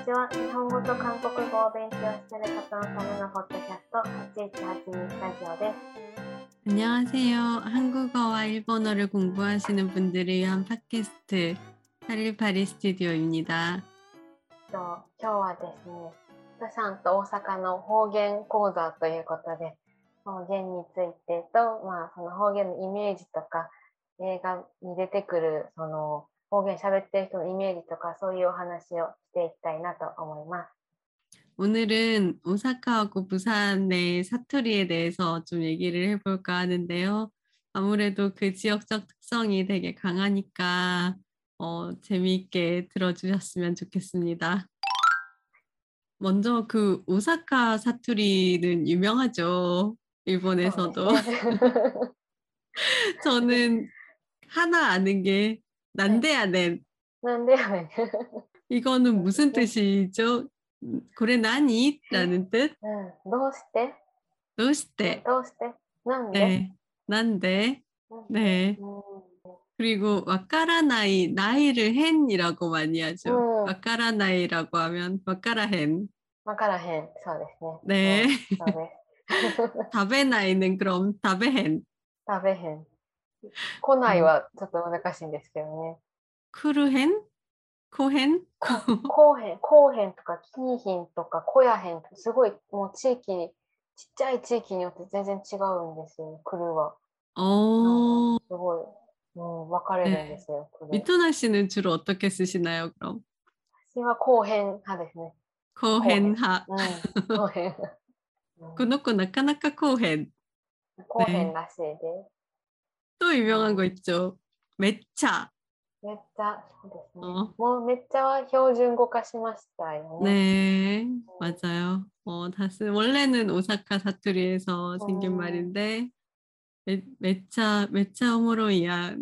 ちは。日本語と韓国語を勉強している方のためのポッドキャスト8182スタジオです。 안녕하세요. 한국어와 일본어를 공부하시는 분들을 위한 팟캐스트 파릴파리 스튜디오입니다. と今日はですね、プサンと大阪の方言講座ということで、方言についてと、まあ、その方言のイメージとか、映画に出てくるその 方言喋ってる人のイメージとか、そういうお話をしていきたいなと思います。 오늘은 오사카하고 부산의 사투리에 대해서 좀 얘기를 해볼까 하는데요. 아무래도 그 지역적 특성이 되게 강하니까 어, 재미있게 들어주셨으면 좋겠습니다. 먼저 그 오사카 사투리는 유명하죠. 일본에서도. 저는 하나 아는 게 난데야넨 なんでやねん。 이거는 무슨 뜻이죠? 음, 고래 나니? 라는 뜻? うん、どうして 도시대. どうしてなんで、 네. 난데. うん 네. うん 그리고 와까라나이 나이를 헨이라고 많이 하죠. 음. 와까라나이라고 하면 와까라헨. わからへん。そうですね。 네. そうです。 다베나이는 그럼 다베헨. 食べへん。 来ないはちょっと難しいんですけどね。 쿠르헨? 코헨? こうへん、こうへんとか、きいひんとか、こやへんとか、すごいもう地域、ちっちゃい地域によって全然違うんですよ、来るは。 어, すごい、うん、分かれるんですよ、来る。 미토나 씨는 주로 어떻게 쓰시나요, 그럼? 私はこうへん派ですね。 코헨하. うん、こうへん。うん 그놓고 나카나카 코헨. こうへんらしいで。 또 유명한 거 있죠. 매차. めっちゃ、そうですね。어. もうめっちゃは標準語化しましたよね。 네, 맞아요. 어, 다스 원래는 오사카 사투리에서 생긴 어. 말인데 매, 매차 매차 오모로이야.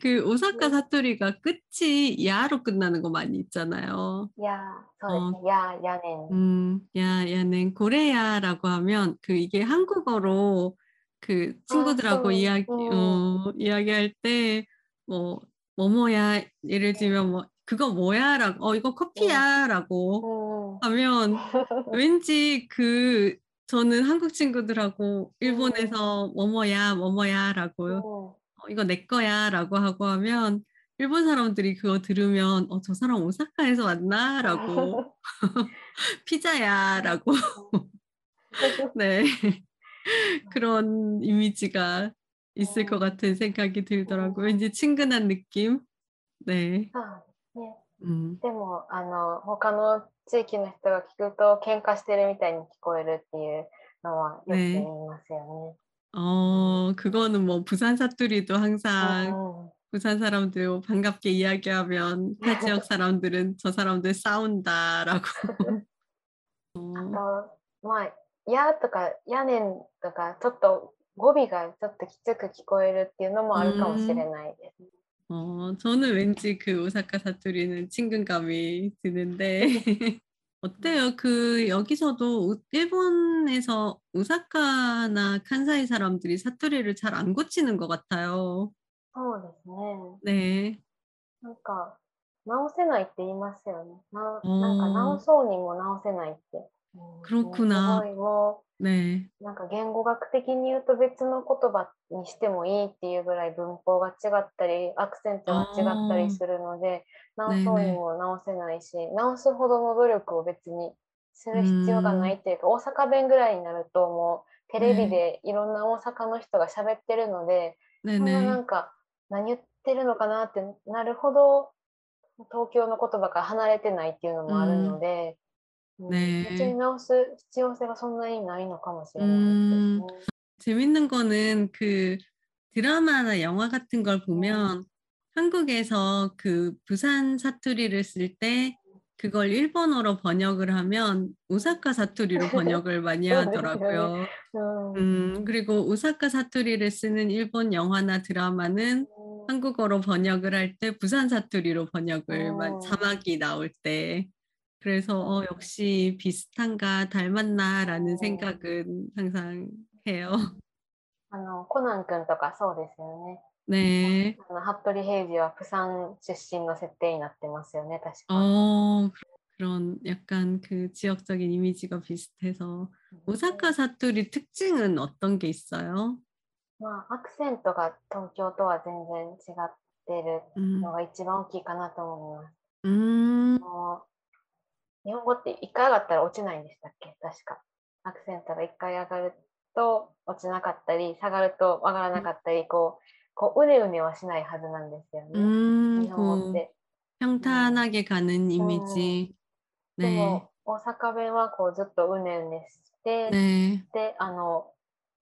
그 오사카 사투리가 끝이 야로 끝나는 거 많이 있잖아요. いやー、そうですね。やー、やねん。 음, 야, 야는 고래야라고 하면 그 이게 한국어로 그 친구들하고 아, 이야기 어, 어 이야기할 때뭐 뭐뭐야 예를 들면 뭐 그거 뭐야라고 어 이거 커피야라고 어. 어. 하면 왠지 그 저는 한국 친구들하고 일본에서 뭐뭐야 뭐뭐야라고 어, 이거 내 거야라고 하고 하면 일본 사람들이 그거 들으면 어 저 사람 오사카에서 왔나라고 피자야라고 네. 그런 이미지가 있을 것 같은 생각이 들더라고요. 왠지 친근한 느낌. 네. そうね。 음. でも、あの、他の地域の人が聞くと、喧嘩してるみたいに聞こえるっていうのはよくね言いますよ 어 그거는 뭐 부산 사투리도 ね。 항상 うんうん 부산 사람들 뭐 반갑게 이야기하면 타 지역 사람들은 저 사람들 싸운다라고. あ 어, と、まあ、 やとか、やねんとか、ちょっと語尾がちょっときつく聞こえるっていうのもあるかもしれないです。 어, 저는 왠지 그 오사카 사투리는 친근감이 드는데 어때요? 그 여기서도 우- 일본에서 오사카나 칸사이 사람들이 사투리를 잘 안 고치는 것 같아요. そうですね。 네. なんか、直せないって言いますよね。なうんなんか直そうにも直せないって。 黒くな。ね、なんか言語学的に言うと別の言葉にしてもいいっていうぐらい文法が違ったりアクセントが違ったりするので何層にも直せないし、ねね、直すほどの努力を別にする必要がないっていうか、う、大阪弁ぐらいになるともうテレビでいろんな大阪の人が喋ってるので、何、なんか何言ってるのかなってなるほど東京の言葉から離れてないっていうのもあるので。う ね別に直す必要性がそんなにないのかもしれないですね。 재밌는 거는 그 드라마나 영화 같은 걸 보면 한국에서 그 부산 사투리를 쓸 때 그걸 일본어로 번역을 하면 오사카 사투리로 번역을 많이 하더라고요. うん 음, 그리고 오사카 사투리를 쓰는 일본 영화나 드라마는 한국어로 번역을 할 때 부산 사투리로 번역을 마- 어. 자막이 나올 때 그래서 어, 역시 비슷한가 닮았나라는 어. 생각은 항상 해요. あのコナン君とかそうですよね。 네. あの服部平次は釜山出身の設定になってますよね、確か。 어, 그- 그런 약간 그 지역적인 이미지가 비슷해서 오사카 사투리 특징은 어떤 게 있어요? まあ、アクセントが東京とは全然違ってる 음, のが一番大きいかなと思います。 음, もう 日本語って一回上がったら落ちないんでしたっけ確か。アクセントが一回上がると落ちなかったり、下がると上がらなかったり、こう、こううねうねはしないはずなんですよね。 음, 日本語っ 그 て。 평탄하게 가는 이미지. で 네, も、大阪弁はこうずっとうねうねして、 네. で、あの、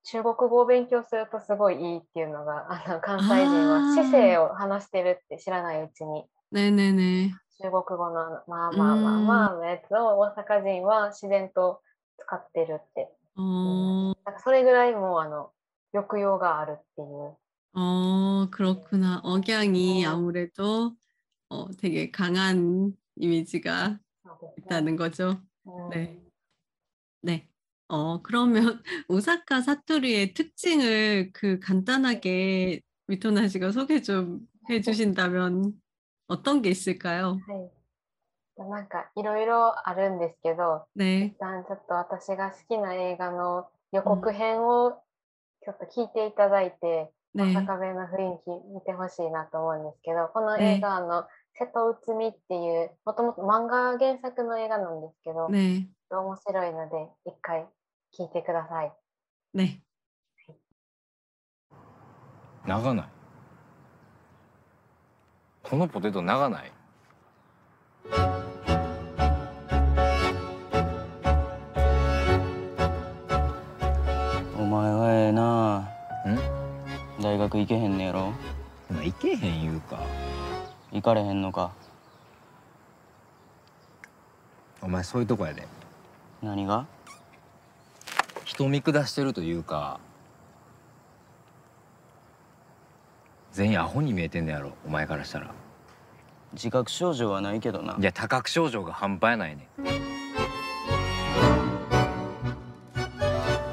中国語を勉強するとすごいいいっていうのが、あの関西人あーは姿勢を話してるって知らないうちに、 네네네. 中国語のまあまあまあまあのやつを大阪人は自然と使ってるって。 어, なんかそれぐらいもうあの抑揚があるっていう。 어, 그렇구나. 억양이 어. 아무래도 어, 되게 강한 이미지가 そうですね 있다는 거죠. うん 네. 네. 어, 그러면 오사카 사투리의 특징을 그 간단하게 미토나 씨가 소개 좀 해주신다면 어떤 게 있을까요? はい。なんかいろいろあるんですけど、 네. 一旦ちょっと私が好きな映画の予告編をちょっと聞いていただいて、 네. 大阪弁の雰囲気見てほしいなと思うんですけど、この映画あの、瀬戸内海っていう、もともと漫画原作の映画なんですけど、 네. 面白いので、一回聞いてください。 네. 長ない このポテト長ない？お前はええな。ん？大学行けへんねやろ？まあいけへん言うか。行かれへんのか？お前そういうとこやで。何が？人見下してるというか全員アホに見えてんねやろお前からしたら。自覚症状はないけどな。いや多覚症状が半端やないね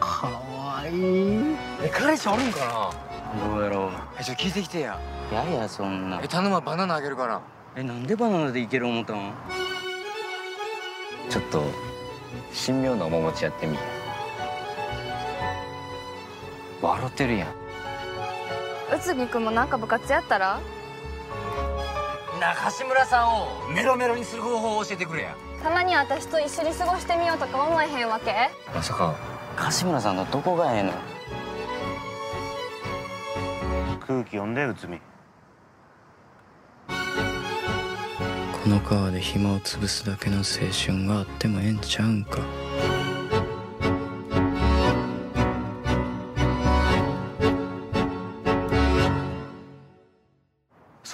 かわいい。え彼氏おるんかどうやろう。なえちょっと聞いてきてや。ややそんな。え頼むわバナナあげるから。えなんでバナナでいける思ったん？ちょっと神妙な面持ちやってみ。笑ってるやん内海君もなんか部活やったら？中島村さんをメロメロにする方法を教えてくれや。たまに私と一緒に過ごしてみようとか思えへんわけ？まさか。柏村さんのどこがええの？空気読んで内海この川で暇を潰すだけの青春があってもええんちゃうんか？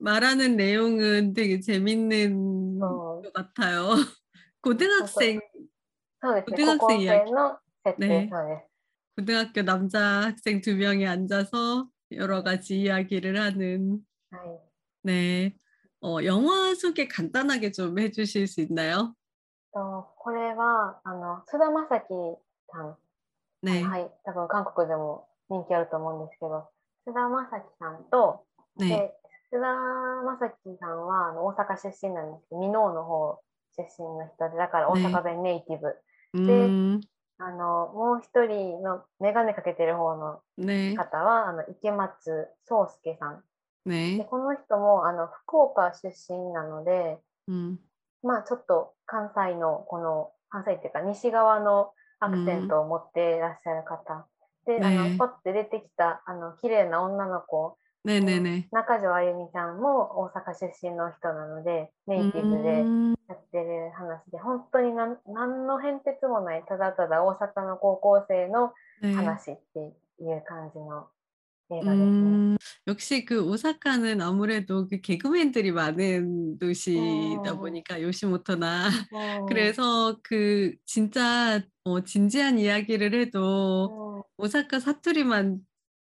말하는 내용은 되게 재밌는 어. 것 같아요. 고등학생 そうですね。고등학생 高校 이야기 生の設定、ねそうです。 고등학교 남자 학생 두 명이 앉아서 여러 가지 이야기를 하는 はい。 네. 어, 영화 소개 간단하게 좀 해주실 수 있나요? とこれはあの菅田将暉さん、 네. はい、多分韓国でも人気あると思うんですけど、菅田将暉さんと、 네. で 菅田将暉さんはあの大阪出身なんですけど箕面の方出身の人でだから大阪弁ネイティブ、ね、であのもう一人の眼鏡かけてる方の方は、あの池松壮介さん、ね、でこの人もあの福岡出身なので、うん、まあちょっと関西のこの関西っていうか西側のアクセントを持っていらっしゃる方、うん、で、あのポッて出てきたあの綺麗な女の子네네네. 中条あゆみちゃんも大阪出身の人なのでネイティブで 음, やってる話で本当になん何の変哲もないただただ大阪の高校生の 네. 話っていう感じの 映画ですね。 음, 역시 그 오사카는 아무래도 그 개그맨들이 많은 도시다 음. 보니까 요시모토나 うん 그래서 그 진짜 어, 진지한 이야기를 해도 うん 오사카 사투리만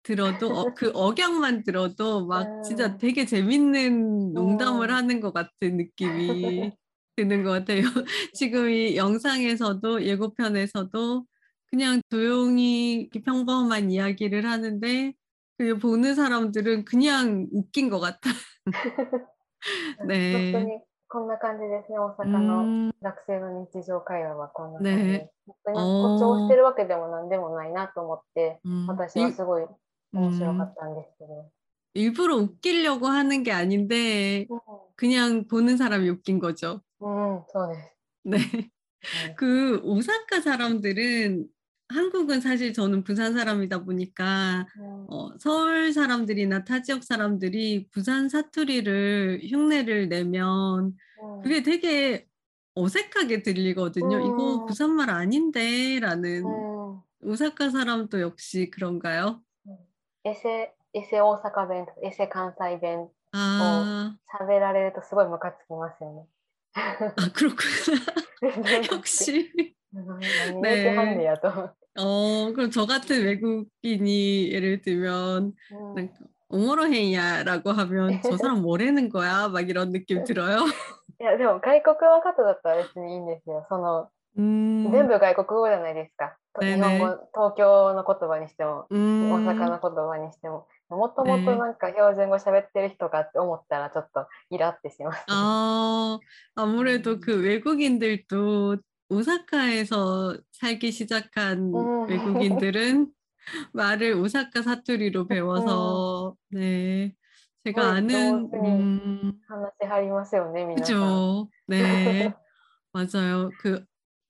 들어도 어, 그 억양만 들어도 막 진짜 음. 되게 재밌는 농담을 음. 하는 것 같은 느낌이 드는 것 같아요. 지금 이 영상에서도 예고편에서도 그냥 조용히 이렇게 평범한 이야기를 하는데 그 보는 사람들은 그냥 웃긴 것 같아. 本当 네. にこんな感じですね、大阪の 음, 学生の日常会話はこんな感じねです。本当におー誇張してるわけでもなんでもないなと思って、 음, 私は 일- すごい 面白か 음, ったんですけど。 일부러 웃기려고 하는 게 아닌데 그냥 보는 사람이 웃긴 거죠. うん、うんそうです。 네. うん 그 오사카 사람들은 한국은 사실 저는 부산 사람이다 보니까 うん 어, 서울 사람들이나 타 지역 사람들이 부산 사투리를 흉내를 내면 うん 그게 되게 어색하게 들리거든요. 이거 음. 부산말 아닌데라는 うん 오사카 사람도 역시 그런가요? エセ、エセ大阪弁とかエセ関西弁 아, 喋られるとすごいムカつきますよね。 아 그렇구나. 역시. 何何言ってはんねやと。 어, 그럼 저 같은 외국인이 예를 들면 うん なんかおもろへんや라고 하면 저 사람 뭐라는 거야? 막 이런 느낌 들어요. いや、でも外国の方だったら別にいいんですよ。その、 음, 全部外国語じゃないですか。 とねえ日本語、東京の言葉にしても、 음, 大阪の言葉にしても、もともとなんか標準語喋ってる人かって思ったらちょっとイラってします。 아, 아무래도 그 외국인들도 오사카에서 살기 시작한 음. 외국인들은 말을 오사카 사투리로 배워서 네, 제가 거의 아는 동생이 음, 話しはりますよね、皆さん。 그죠. 네, 맞아요. 그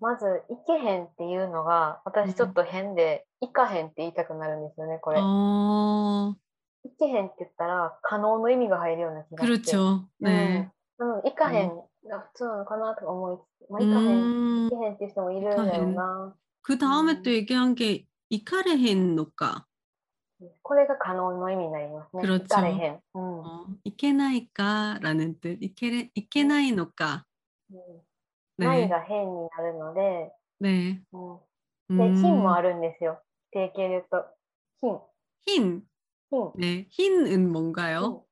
まず、いけへんっていうのが、私ちょっと変で、いかへんって言いたくなるんですよね、これ。 어, いけへんって言ったら、可能の意味が入るような気がして。 그렇죠. 네. うん。うん、いかへんが普通なのかなとか思いつつ、まあ、いかへん、い 음, けへんっていう人もいるんだよな。 그 다음에 음. 또 얘기한 게 이카레헨 노까. これが可能の意味になりますね。 그렇죠 いかれへん。うん。 어, 이케나이까라는 뜻. 이케레, 이케나이 노까. う んない 네. が変になるので、 네. うん、で、品もあ 음, るんですよ。定型で言うと。品。 흰. 品。 네. 흰은 뭔가요?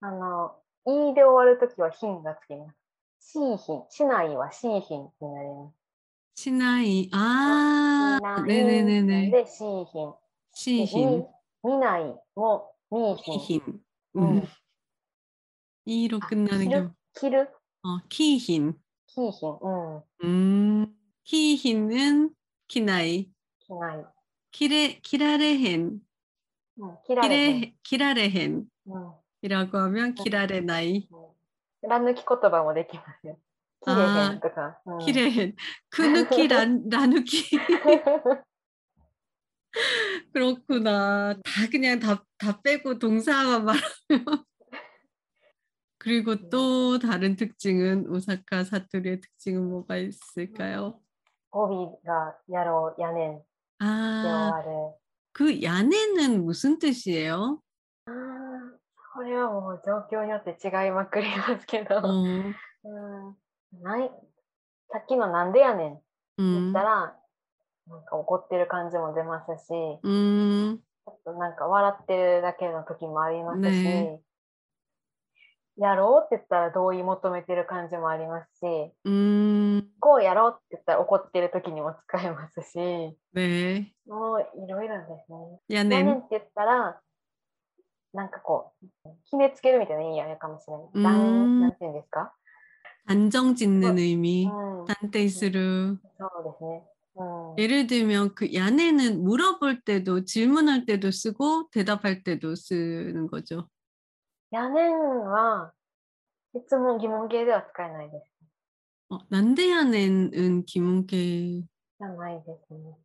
あの、いいで終わるときは品がつきます。しー品。しないはしー品になります。 시나이. 아, しない 네네네네. でしー品。で 시힌. み見ないもみー品。 키힌. うん 음. 이로 아, 끝나는 게, 키르? 着る 어, 키힌. きー 히히. 음, 응. 음. 히히는 키나이. 키나이. 키레 키라레헨. 응, 키라레헨. 키라레헨. 응. 이라고 하면 키라레나이. 라는 키코토바모 되기만요. 키레헨. 아, 키레헨. 그누키 란 라누키. 그렇구나. 다 그냥 다, 다 빼고 동사만 말하면 그리고 또 다른 특징은 오사카 사투리의 특징은 뭐가 있을까요? 語尾がやろう、やねんで終 아, わる。 그 야네는 무슨 뜻이에요? あーこれはもう状況によって違いまくりますけど。 어, うんないさっきのなんでやねん言 음, ったら、なんか怒ってる感じも出ますし、 음, ちょっとなんか笑ってるだけの時もありますし、ね やろうって言ったら同意求めてる感じもありますし、 음, こうやろうって言ったら怒ってる時にも使えますし、 네. もういろいろですね。やねん 야넨, って言ったら、なんかこう、決めつけるみたいな意味あるかもしれない。うん断なんていうんですか 단정 짓는 의미, うん、 단테이스루. そうですね。うん、 예를 들면 그 야네는 물어볼 때도 질문할 때도 쓰고 대답할 때도 쓰는 거죠. やねんは、質問、疑問形では使えないです。 어, 난데 야네는 기문계 じゃないですね。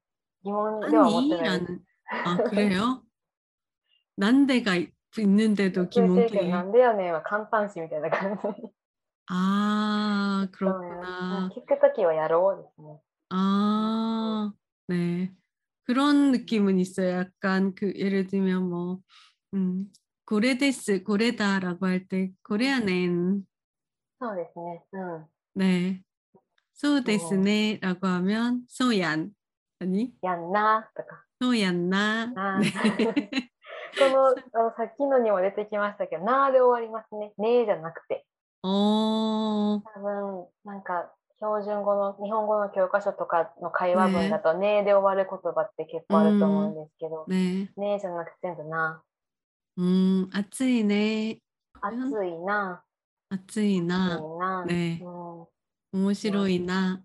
疑問では思ってないです。 아니라는 아 그래요? 난데가 있- 있는데도 言ってるけど 기문계 なんでやねんは簡単詞みたいな感じ。 아 そうや 그렇구나 聞くときはやろうですね。 아 네 그런 느낌은 있어요. 약간 그 예를 들면 뭐 음, これです、これだ다라고テ、これやねん.そうですね.うん。ね.そうですね라고そうやん。何？やんなとか.うやんな. このあのさっきのにも出てきましたけど、なーで終わりますね。ねーじゃなくて。お多分なんか標準語の日本語の教科書とかの会話文だとね「」で終わる言葉って結構あると思うんですけど「ね」じゃなくて全部「な」うん、暑いね。暑いな。暑いな。ね、うん、面白いな。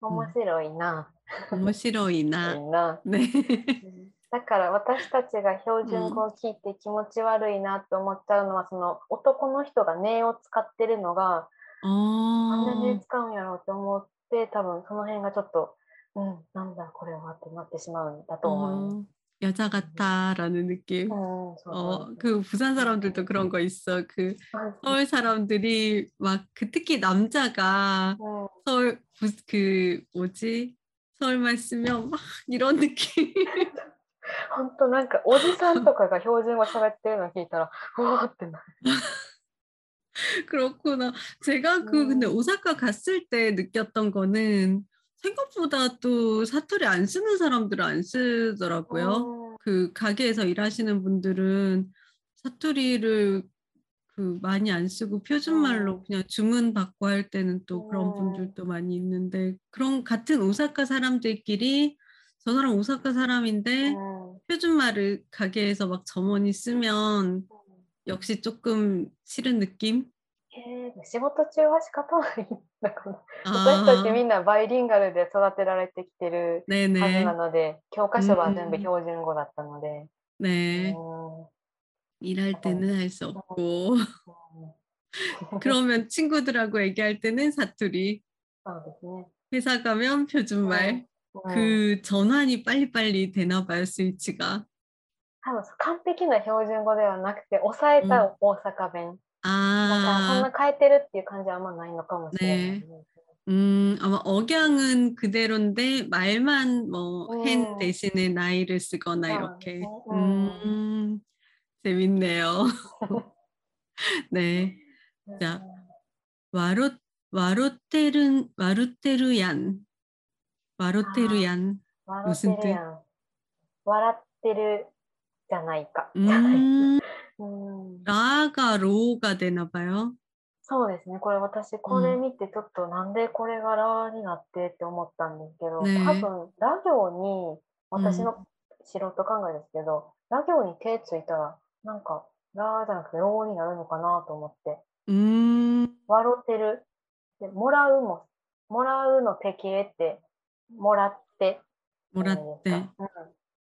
面白いな。面白いな。ね。だから私たちが標準語を聞いて気持ち悪いなと思っちゃうのは、うん、その男の人が「ね」を使ってるのがあんで「ね」使うんやろうと思って多分その辺がちょっと「うんなんだこれは」ってなってしまうんだと思う。 여자 같다라는 느낌. うん、そうそう 어, 그 부산 사람들도 그런 거 있어. 그 そう。 서울 사람들이 막 그 특히 남자가 うん 서울 부, 그 뭐지? 서울말 쓰면 막 이런 느낌. 本当なんかおじさんとかが標準語喋ってるの聞いたら、うわーってなる。 그렇구나. 제가 그 근데 음. 오사카 갔을 때 느꼈던 거는 생각보다 또 사투리 안 쓰는 사람들은 안 쓰더라고요. 그 가게에서 일하시는 분들은 사투리를 그 많이 안 쓰고 표준말로 음. 그냥 주문 받고 할 때는 또 그런 음. 분들도 많이 있는데 그런 같은 오사카 사람들끼리 저 사람 오사카 사람인데 응 표준말을 가게에서 막 점원이 쓰면 역시 조금 싫은 느낌? へー仕事中は仕方ないんだから。私たちみ 아, んなバイリンガルで育てられてきてるはず 네네. なので、教科書は全部うん標準語だったので。 네. うん 일할 때는 할 수 없고 うん 그러면 친구들하고 얘기할 때는 사투리 そうですね。 회사 가면 표준말 うん 그 전환이 빨리빨리 되나 봐요 스위치가 多分完璧な標準語ではなくて、抑えた大阪弁。 だからそん 아 な変えてるっていう感じはあんまないのかもしれないですね。 음, 아마 억양은 그대로인데 말만 뭐 hen 음. 대신에 나이를 쓰거나 아, 이렇게 음. 음, 재밌네요 네 자, 와로 와로테르 와루테르얀 와로테르얀 笑ってるやん。笑ってるじゃないか。 음, ラがロが出なばよ。そうですね。これ私これ見てちょっとなんでこれがラになってって思ったんですけど、うんね、多分ラ行に私の素人考えですけど、うん、ラ行に手ついたらなんかラじゃなくてロになるのかなと思って。うん。笑ってる。でもらうももらうの敵へってもらって。もらって。うん、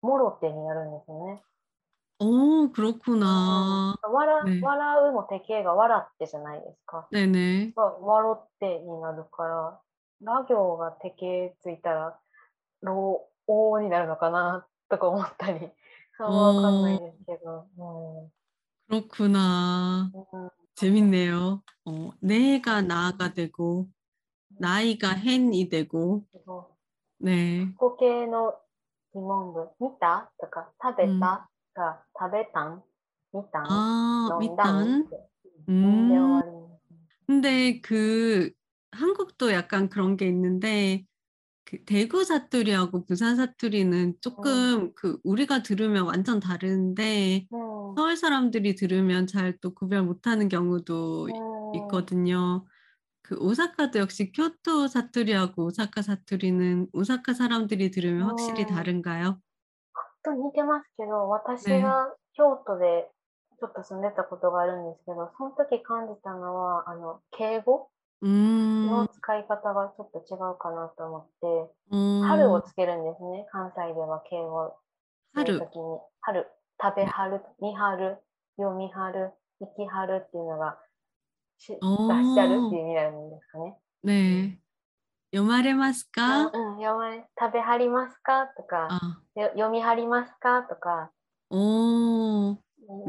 もろてになるんですよね。오, 그렇구나. わらね笑うも手形が笑ってじゃないですか。 네네. が笑ってになるから、ラ行が手形ついたら、ロー、オーになるのかなとか思ったり、それはわかんないですけど。 그렇구나. うんうん 재밌네요. 어, 내가 나가 되고, 나이가 hen이 되고, そう 네. 語形の疑問文、見たとか、食べうんた が、食べたん見たん 아, 飲んだん 밑단. ってうんで終 음. わります。 근데 그 한국도 약간 그런 게 있는데 그 대구 사투리하고 부산 사투리는 조금 그 우리가 들으면 완전 다른데 うん 서울 사람들이 들으면 잘 또 구별 못하는 경우도 うん 있거든요. 그 오사카도 역시 교토 사투리하고 오사카 사투리는 오사카 사람들이 들으면 확실히 음. 다른가요? と似てますけど、私が京都でちょっと住んでたことがあるんですけど、その時感じたのは、あの、敬語の使い方がちょっと違うかなと思って、春をつけるんですね、関西では敬語するに。春、食べ春、見春、読み春、生き春っていうのが出してあるっていう意味なんですかね。ねえ。読まれますか、うん、読まれ食べはりますか？とか読み張りますか？とか、おん、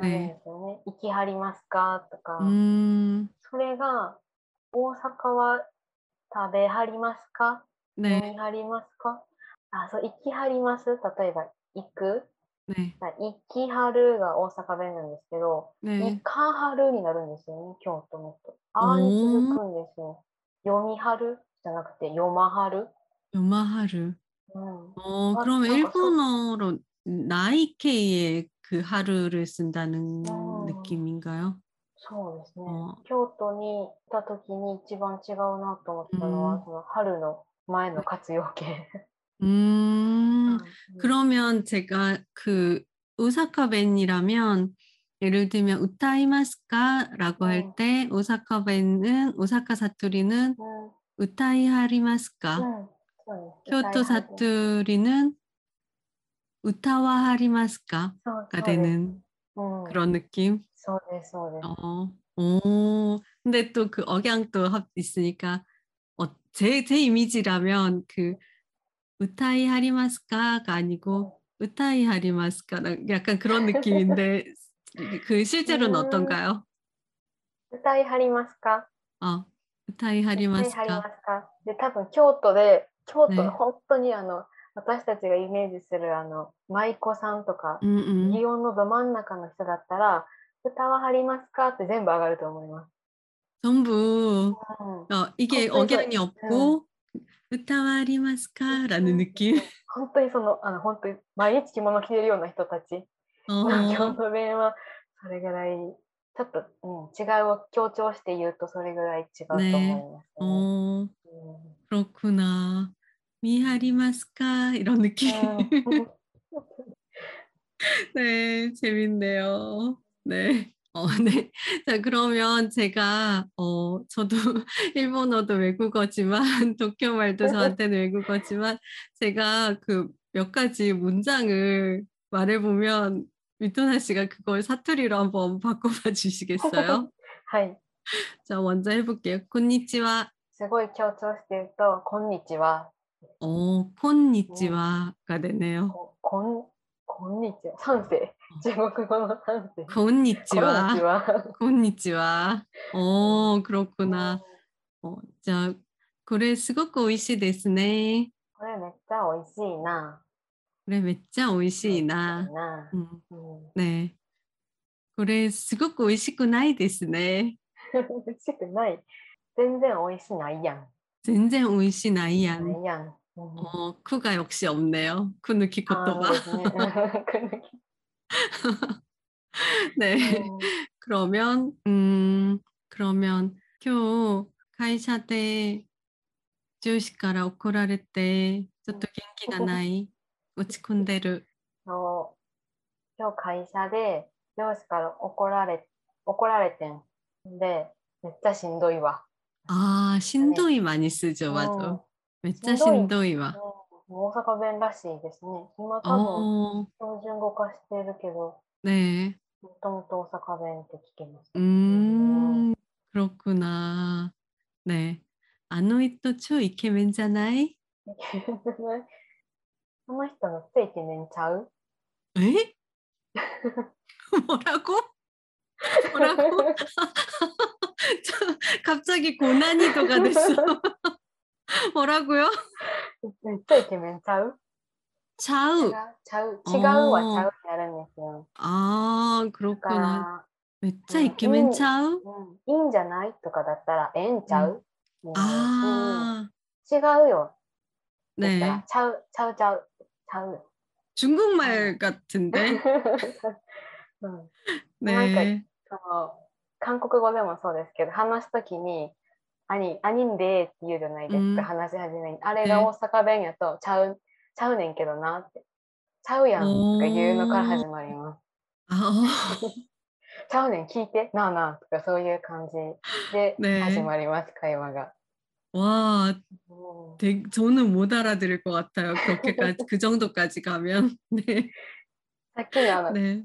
ね、行きはりますか？とか、それが、大阪は食べはりますか、ね、飲みはりますか？あ、そう、行きはります？例えば、行く、ね、行きはるが大阪弁なんですけど、ね、行かはるになるんですよね、京都の人。あに続くんですよ。読みはる？じゃなくて、読まはる？読まはる？ うん。 어, 아, 그럼 그런 거 일본어로 나이케이의 그 하루를 쓴다는 음. 느낌인가요? そうですね。あ京都に行った時に一番違うなと思ったのは、うんその春の前の活用形。 음, うん 그러면 제가 그 오사카 벤이라면 예를 들면 우타이마스카라고 음. 할 때 오사카 벤은 오사카 사투리는 うん 우타이하리마스카 うんそうです 교토 歌い始め 사투리는 우타와하리마스카가 そうそうです 되는 うん、 그런 느낌? そうです、そうです。 어, 오, 근데 또 그 억양도 합 있으니까 어, 제, 제 이미지라면 그 우타이 하리마스카가 아니고 우타이 하리마스카 약간 그런 느낌인데 그 실제로는 음. 어떤가요? 歌いはりますか 어, 우타이 歌いはりま 하리마스카 すかで、多分京都で、 京都ねの本当にあの、私たちがイメージするあの、舞妓さんとか、 음, 음. 祇園のど真ん中の人だったら、歌ははりますかって全部上がると思います。 전부 うん、 어, 이게 어, 그래서- 억양이 없고 우타와 하리마스카라는 느낌 本当にその、あの、本当に毎日着物着てるような人たち 어, の京都弁は、それぐらい、ちょっと、うん、違いを強調して言うと、それぐらい違うと思います、ね。 어, うん 그렇구나. 미하리마스카 이런 느낌. 네, 재밌네요. 네. 어, 네. 자, 그러면 제가, 어, 저도 일본어도 외국어지만, 도쿄 말도 저한테는 외국어지만, 제가 그 몇 가지 문장을 말해보면, 윗도나 씨가 그걸 사투리로 한번 바꿔봐 주시겠어요? 하이. 자, 먼저 해볼게요. 곤니치와. すごい強調してると「こんにちは」お「こんにちは」がでねここんこんにちは。三世。中国語の三世。こんにちは。こんにちは。おお黒くな。おじゃあこれすごく美味しいですね。これめっちゃ美味しいな。これめっちゃ美味しいな。うん、ね。これすごく美味しくないですね。美味しくない。全然美味しないやん。 全然美味しないや。なんいやん。うん 어, 쿠가 역시 없네요. 쿠抜き言あーそう葉。ですね。くぬき 네. うん 그러면, 음, 그러면, 今日、会社で上司から怒られて、ちょっと元気がない、落ち込んでる。そう今日会社で上司から怒られ怒られてん。で、めっちゃしんどいわ。 아, 신도이 많이 쓰죠, 맞아. 어. 진짜 신도이. 신도이와. 大阪弁らしいですね。今多分 어, 標準語化してるけど、 네. もともと大阪弁って聞きます。 음, 그렇구나. 네. 아노이또 초 이케멘잖아이? その人のついてめんちゃう 에? 뭐라고? 뭐라고? 저 갑자기 고난이도가 됐어. 뭐라고요? めっちゃイケメンちゃう 좌우. ちゃう違うはちゃうってやるんですよ。 아, だか 그렇구나. ら、 몇자 음, 이케멘 음. 차우? うん、いいんじゃないとかだったら、ええんちゃう、みたいな 아, うん違うよ。だったら 네. ちゃう、ちゃうちゃう、ちゃうよ。 중국말 같은데? うん、 네. その韓国語でもそうですけど、話すときに、アニ、アニンでって言うじゃないですか、うん話し始めに。あれが大阪弁やと、ちゃう、ちゃうねんけどなって。ちゃうやんとか言うのから始まります。 아, ちゃうねん、聞いて、なあなあとかそういう感じでね始まります、会話が。 와, うん 되게, 저는 못 알아들을 것 같아요. 그렇게까지, 그 정도까지 가면. 네. さっきのあの、 네.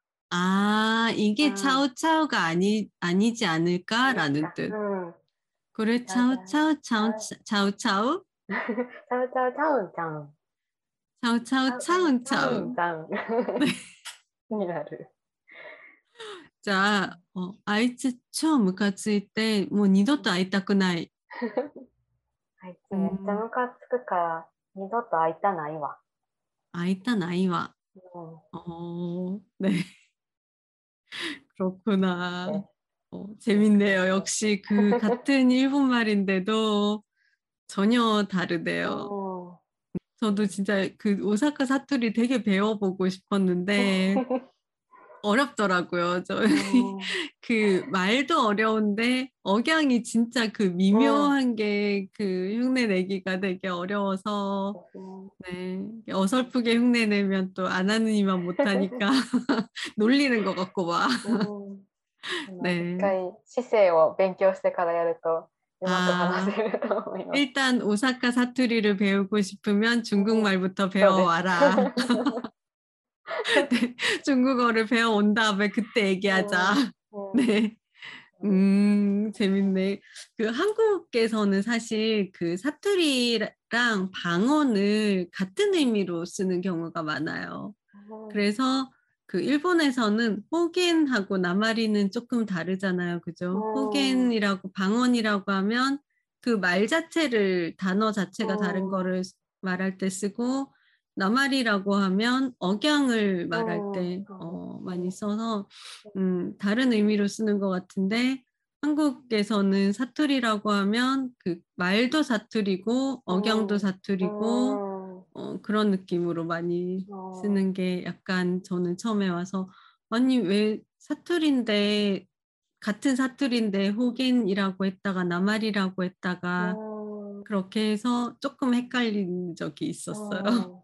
아, 이게 음. 차오차오가 아니, 아니지 않을까라는 う 뜻. ん。 그래, 맞아. 차오차오, 차오, 차오차오, ちゃうちゃうちゃうんちゃうん。 차오차오, ちゃうん 차운차운. ちゃうん。になる。 자, 어, 아이츠 처 무카츠이 때, 뭐, 니도또 아이타쿠 나이. あいつめっちゃムカつくから、二度と会いたないわ。 아이타 나이와. うん、 어, 네. 그렇구나. 네. 어, 재밌네요. 역시 그 같은 일본 말인데도 전혀 다르대요. う 저도 진짜 그 오사카 사투리 되게 배워보고 싶었는데 ん 어렵더라고요. 저 うん 그 말도 어려운데 억양이 진짜 그 미묘한 게 그 흉내 내기가 되게 어려워서 네 어설프게 흉내 내면 또 안 하는 이만 못하니까 놀리는 것 같고 막 うんね一回姿勢を勉強してからやるとうまく話せると思います。 일단 오사카 사투리를 배우고 싶으면 중국말부터 배워와라. 네, 중국어를 배워온 다음에 그때 얘기하자. うん 네. 음, 재밌네. 그 한국에서는 사실 그 사투리랑 방언을 같은 의미로 쓰는 경우가 많아요. 그래서 그 일본에서는 호겐하고 나마리는 조금 다르잖아요. 그죠? 음. 호겐이라고 방언이라고 하면 그 말 자체를 단어 자체가 다른 음. 거를 말할 때 쓰고 나말이라고 하면 억양을 말할 음, 때 음. 어, 많이 써서 음, 다른 의미로 쓰는 것 같은데 한국에서는 사투리라고 하면 그 말도 사투리고 억양도 음. 사투리고 음, 어, 그런 느낌으로 많이 어, 쓰는 게 약간 저는 처음에 와서 아니 왜 사투리인데 같은 사투리인데 호겐이라고 했다가 나말이라고 했다가 음, 그렇게 해서 조금 헷갈린 적이 있었어요.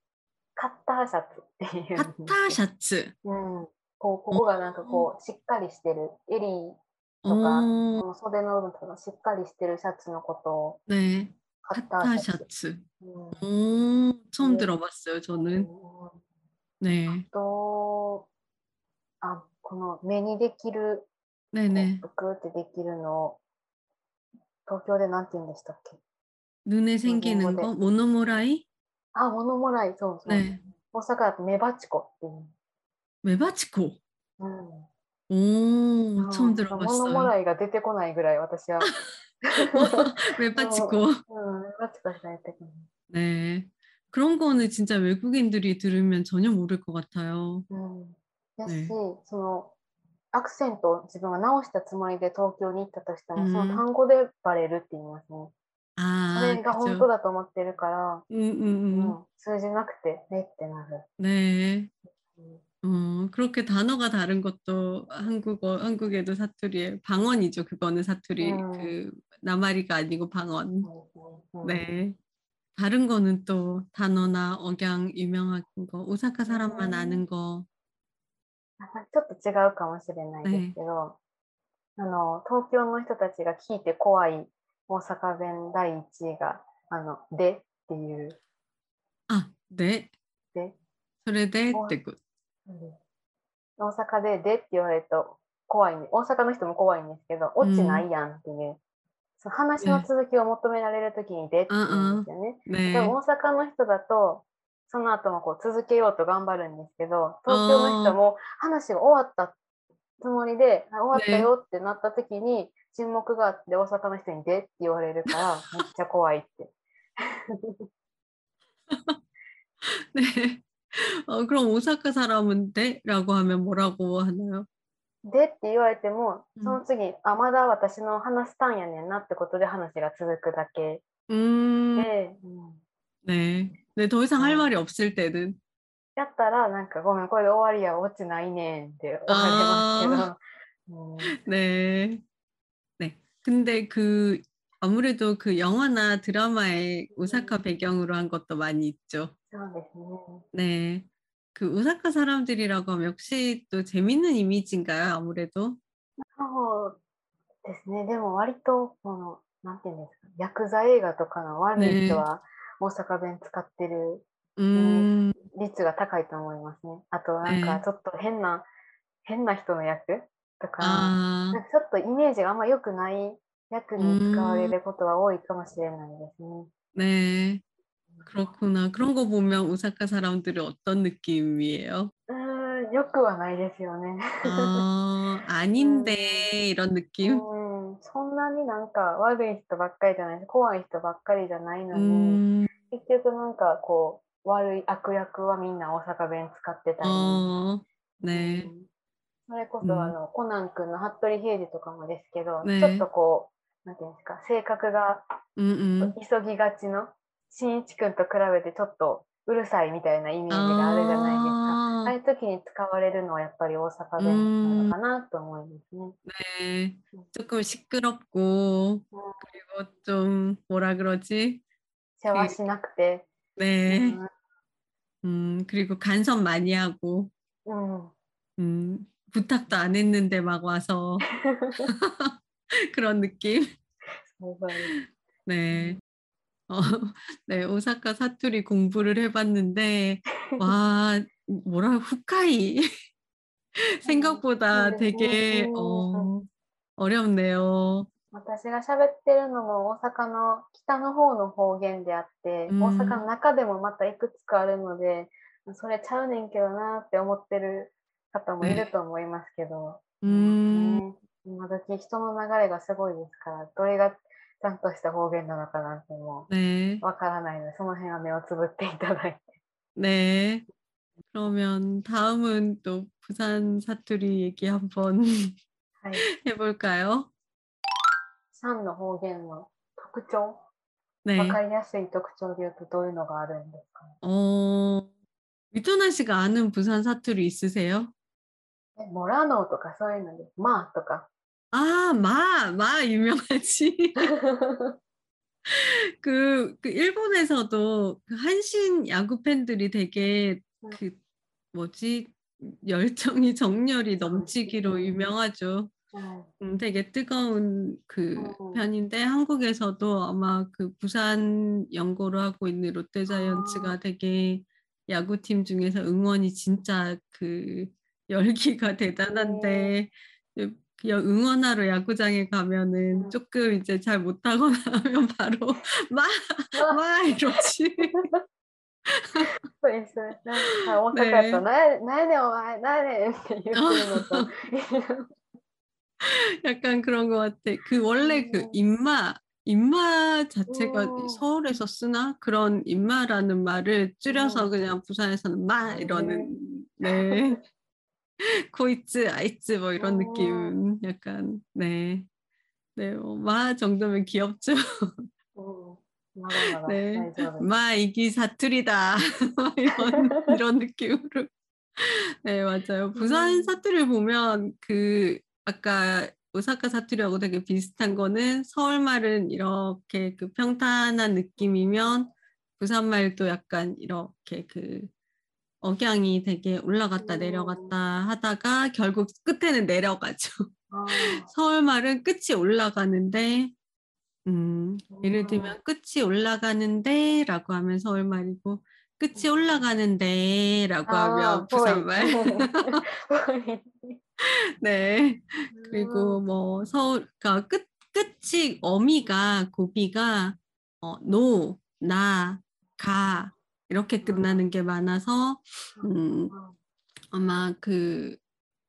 カッターシャツっていう。 카타 셔츠. うん。こう、ここがなんかこう、しっかりしてる。襟 어, とか、この袖の部分とかしっかりしてるシャツのことを 네. カッタ 카타 ーシャツ。 셔츠. うん。 오, 처음 네. 들어봤어요, 저는. うん 네. と、あ、この目にできる、 네네. ぷくってできるのを、東京でなんて言うんでしたっけ 눈에 생기는 네. 거? 모노모라이? あ、物もらい、そうそう。 네. 大阪だとメバチコっていう。 메바치코. うん、 오, 처음 物も 들어봤어요. らいが出てこないぐらい私は。 메바치코. うん、メバチコしか出てこない。 네. 그런 거는 진짜 외국인들이 들으면 전혀 모를 것 같아요. うん、だし、ねそのアクセントを自分が直したつもりで東京に行ったとしても、うんその単語でバレるって言いますね。 아, それが本 그죠. 当だと思ってるから、 음, 음, 음. うん通じなくて、えってなる。 네. うん 어, 그렇게 단어가 다른 것도 한국어, 한국에도 사투리에 방언이죠. 그거는 사투리, 음. 그, 나말이가 아니고 방언. うん 네. 다른 거는 또 단어나 억양 유명한 거, 오사카 사람만 음. 아는 거. ちょっと違うかもしれないですけど、あの東京の人たちが聞いて怖い 大阪弁第1位があのでっていう。あで。で。それでってく、うん、大阪ででって言われると怖いね。大阪の人も怖いんですけど落ちないやんっていう、うん、その話の続きを求められる時にでって言うんですよね,うん。うんね、でも大阪の人だとその後もこう続けようと頑張るんですけど東京の人も話が終わったっつもりであ終わったよってなった時に沈黙があって大阪の人に「で」って言われるからめっちゃ怖いって。 네. 어, 그럼 오사카 사람은 네라고 하면 뭐라고 하나요? でって言われてもうんその次、あまだ私の話すターンやねんなってことで話が続くだけ 음, で、うん 네. 네, 더 이상 할 어. 말이 없을 때는 やったらなんかごめんこれで終わりや落ちないねんって終われますけど、うん 네. 네. 근데 그 아무래도 그 영화나 드라마에 오사카 배경으로 한 것도 많이 있죠. そうですね。 네. 그 오사카 사람들이라고 하면 역시 또 재밌는 이미지인가요? 아무래도? そうですね。でも割とこのなんていうんですか、ヤクザ映画とかの悪い人は大阪弁使ってる 음, 率が高いと思いますね。あとなんかねちょっと変な、変な人の役とか、 아, なんかちょっとイメージがあんま良くない役に使われることが多いかもしれないですね。 네. 그렇구나. 그런 거 보면 오사카 사람들은 어떤 느낌이에요? うーん、よくはないですよね。 아, 아닌데 이런 느낌? うん、そんなになんか悪い人ばっかりじゃないし、怖い人ばっかりじゃないのに、 음, 結局なんかこう、 悪い悪役はみんな大阪弁使ってたり、 어, 네. うんそれこうんそあの、コナン君の服部平次とかもですけど、ねちょっとこう、なんていうんですか、性格が 음, 음. 急ぎがちの、しんいち君と比べてちょっとうるさいみたいなイメージがあるじゃないですか。ああい 아, う時に使われるのはやっぱり大阪弁なのかなと思いますね。 네. 조금 시끄럽고, 그리고 좀, 뭐라 그러지? 世話しなくて、 네. 음, 그리고 간섭 많이 하고. 어. 음, 부탁도 안 했는데 막 와서. 그런 느낌. 네. 어, 네, 오사카 사투리 공부를 해봤는데, 와, 뭐라, 후카이. 생각보다 되게, 어, 어렵네요. 私が喋ってるのも大阪の北の方の方言であって、うん大阪の中でもまたいくつかあるので、それちゃうねんけどなって思ってる方もいると思いますけど、 음, ね、今時人の流れがすごいですから、どれがちゃんとした方言なのかなんても 네, わからないので、その辺は目をつぶっていただいて。 네. 그러면 다음은 또 부산 사투리 얘기 한번 はい。 해볼까요? 3の方言の特徴、わ 네. かりやすい特徴で言うとどういうのがあるんですかね 어, 위토나 씨가 아는 부산 사투리 있으세요? えモラノとかそういうので、まあとか。 아, 마, 마 유명하지. 그, 그 일본에서도 그 한신 야구 팬들이 되게 그 뭐지 열정이 정열이 넘치기로 유명하죠. はい 음, 되게 뜨거운 그 어. 편인데 한국에서도 아마 그 부산 연고를 하고 있는 롯데자이언츠가 아. 되게 야구팀 중에서 응원이 진짜 그 열기가 대단한데 그 응원하러 야구장에 가면은 음. 조금 이제 잘 못하거나 하면 바로 막 막 이러지. そうです。なんか大阪やと、ねなんやなんやねんお前、なんやねんって言ってるのと。 약간 그런 것 같아. 그 원래 그 입마 인마 자체가 오. 서울에서 쓰나? 그런 인마라는 말을 줄여서 오. 그냥 부산에서는 마 이러는. 네, 네. 코이츠 아이츠 뭐 이런 오. 느낌. 약간. 어, 네네마 정도면 귀엽죠? 네마 이기 사투리다. 이런 이런 느낌으로. 네 맞아요. 부산 사투리를 보면 그 아까 오사카 사투리하고 되게 비슷한 거는 서울말은 이렇게 그 평탄한 느낌이면 부산말도 약간 이렇게 그 억양이 되게 올라갔다 음. 내려갔다 하다가 결국 끝에는 내려가죠. 아. 서울말은 끝이 올라가는데 음, 예를 들면 아. 끝이 올라가는데라고 하면 서울말이고 끝이 음. 올라가는데라고 아, 하면 아, 부산말. ぽい 네. 그리고 뭐 서울 그러니까 끝 끝이 어미가 고비가 어, 노, 나, 가 이렇게 끝나는 게 많아서 음, 아마 그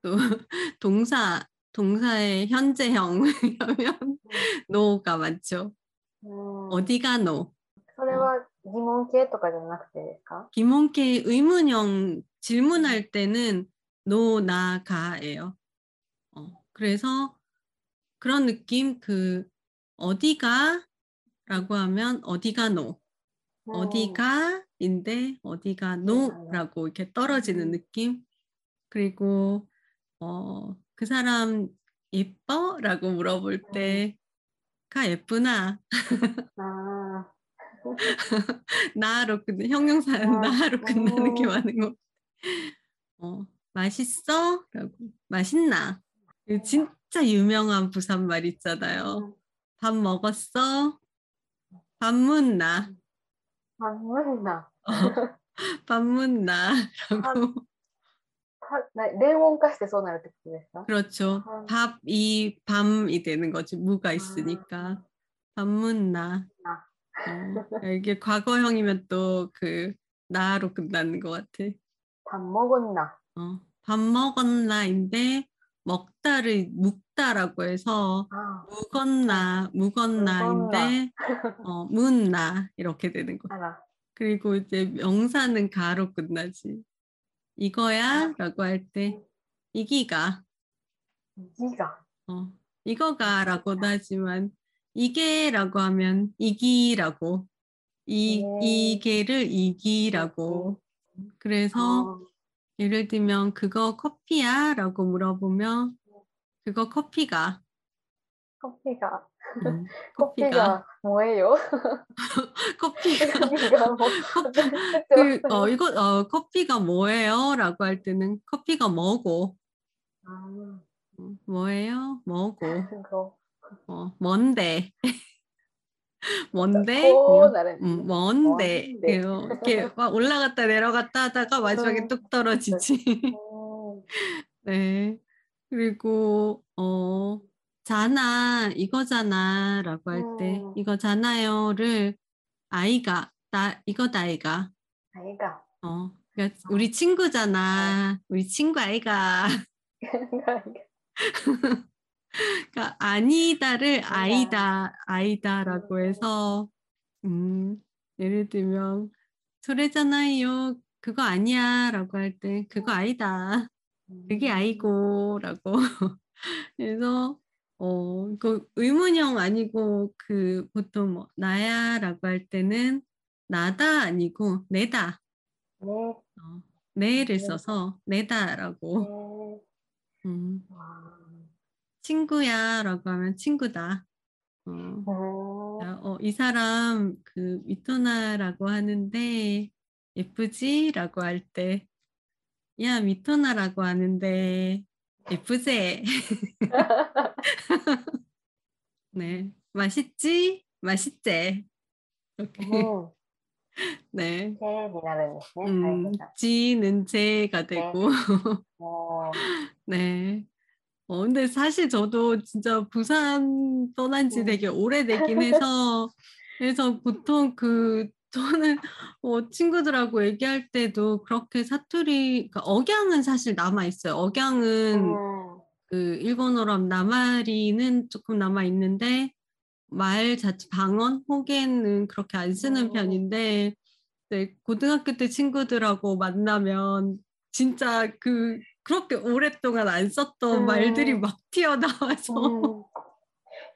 또 동사 동사의 현재형이라면 노가 많죠. うん、 어디가 노? それは疑問形とかじゃなくてですか 기본계 의문형 질문할 때는 노나가예요. 어, 그래서 그런 느낌 그 어디가라고 하면 어디 가노 어디가인데 어디가 노라고 네, 이렇게 떨어지는 음. 느낌. 그리고 어, 그 사람 예뻐라고 물어볼 음. 때가 예쁘나? 아. 나로 끝 형용사 아, 나로 어. 끝나는 게 많은 거. 어. 맛있어? 라고 맛있나? 진짜 유명한 부산말 있잖아요. 밥 먹었어? 밥 묻나? 밥 묻나? 어. 밥 묻나? 라고 내용까지 써놔야 되겠어? 그렇죠. 아. 밥이 밤이 되는 거지. 무가 아. 있으니까. 밥 묻나? 아. 어, 이게 과거형이면 또 그 나로 끝나는 것 같아. 밥 먹었나? 어, 밥 먹었나인데 먹다를 묵다라고 해서 아. 묵었나 묵었나인데 어, 묵나 이렇게 되는 거. 알아. 그리고 이제 명사는 가로 끝나지. 이거야라고 아. 할때 이기가 이기가 어, 이거가라고도 하지만 이게라고 하면 이기라고 이 네. 이게를 이기라고 그래서 어. 예를 들면 그거 커피야 라고 물어보면 그거 커피가. 커피가. 음, 커피가 뭐예요? 커피가. 커피가 뭐. 그, 어, 이거, 어, 커피가 뭐예요? 라고 할 때는 커피가 뭐고, 아, 음, 뭐예요? 뭐고, 어, 뭔데, 뭔데, 오 나는 음, 뭔데, 뭔데. 그, 이렇게 막 올라갔다 내려갔다 하다가 마지막에 음. 뚝 떨어지지. 음, 네. 그리고, 어, 자나, 이거잖아, 라고 할 때, 음. 이거잖아요를 아이가, 나, 이거다, 아이가. 아이가 어, 그러니까 우리 친구잖아. 우리 친구 아이가. 그러니까 아니다를 아이다, 아이다라고 해서 음, 예를 들면 소래잖아요. 그거 아니야라고 할 때 그거 아니다. 그게 아이고라고. 그래서 어, 그 의문형 아니고 그 보통 뭐 나야라고 할 때는 나다 아니고 내다. 네, 어, 내를 네. 써서 내다라고. 네. 음, 와. 친구야라고 하면 친구다. 어. 어, 어, 이 사람 그 미토나라고 하는데 예쁘지라고 할 때, 야 미토나라고 하는데 예쁘지? 네, 맛있지? 맛있지? 이렇게. 네. 네. 음, 지는 제가 되고. 네. 네. 어, 근데 사실 저도 진짜 부산 떠난 지 음. 되게 오래되긴 해서, 그래서 보통 그 저는 뭐 친구들하고 얘기할 때도 그렇게 사투리, 그러니까 억양은 사실 남아 있어요. 억양은 음. 그 일본어로 하면 나마리는 조금 남아 있는데 말 자체 방언 호개는 그렇게 안 쓰는 음. 편인데 네, 고등학교 때 친구들하고 만나면 진짜 그 그렇게 오랫동안 안 썼던 음. 말들이 막 튀어나와서 음.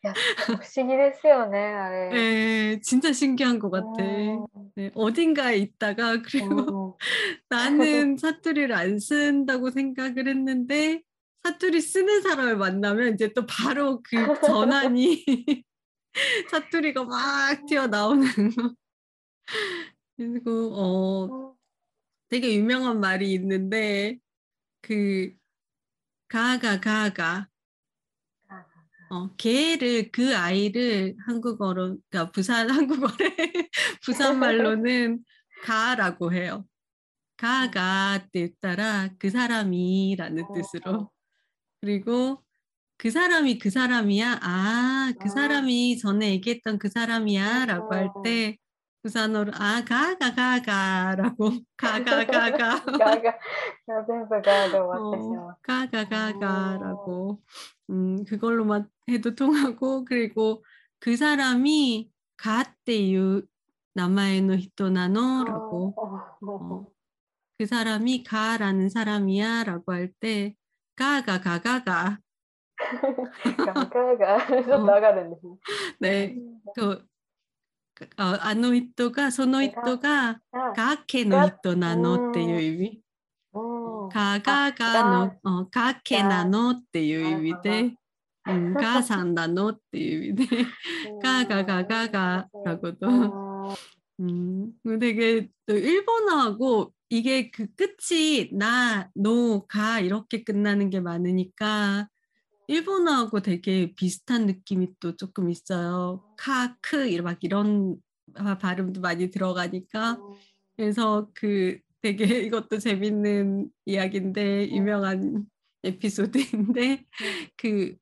야, 신기했어요,ね. 네, 진짜 신기한 것 같아. 음. 네, 어딘가에 있다가 그리고 음. 나는 사투리를 안 쓴다고 생각을 했는데 사투리 쓰는 사람을 만나면 이제 또 바로 그 전환이 사투리가 막 튀어나오는 그리고 어 음. 되게 유명한 말이 있는데 그 가가 가가. 어 걔를 그 아이를 한국어로 그러니까 부산 한국어래 부산 말로는 가라고 해요. 가가 때 따라 그 사람이라는 어, 뜻으로. 그리고 그 사람이 그 사람이야? 아그 아. 사람이 전에 얘기했던 그 사람이야라고 할 어. 때 우산으로 아 가가가가라고 가가가가 가가 가가가가라고 음 그걸로만 해도 통하고 그리고 그 사람이 가때유 남아에노 히토나노라고 그 사람이 가라는 사람이야라고 할 때 가가가가가 가가가 나가는 네그 어, 아노 히토가 소노 히토가 あ 가케노 히토나노 っていう意味うん。 가가가노 어 가케나노 っていう意味で음, 가산나노 っていう意味で 가가가가가라고도 음, 되게 또 일본어하고 이게 그 끝이 나, 노, 가 이렇게 끝나는 게 많으니까 일본어하고 되게 비슷한 느낌이 또 조금 있어요. 카, 크, 이런 막 이런 발음도 많이 들어가니까 그래서 그 되게 이것도 재밌는 이야기인데 유명한 에피소드인데 그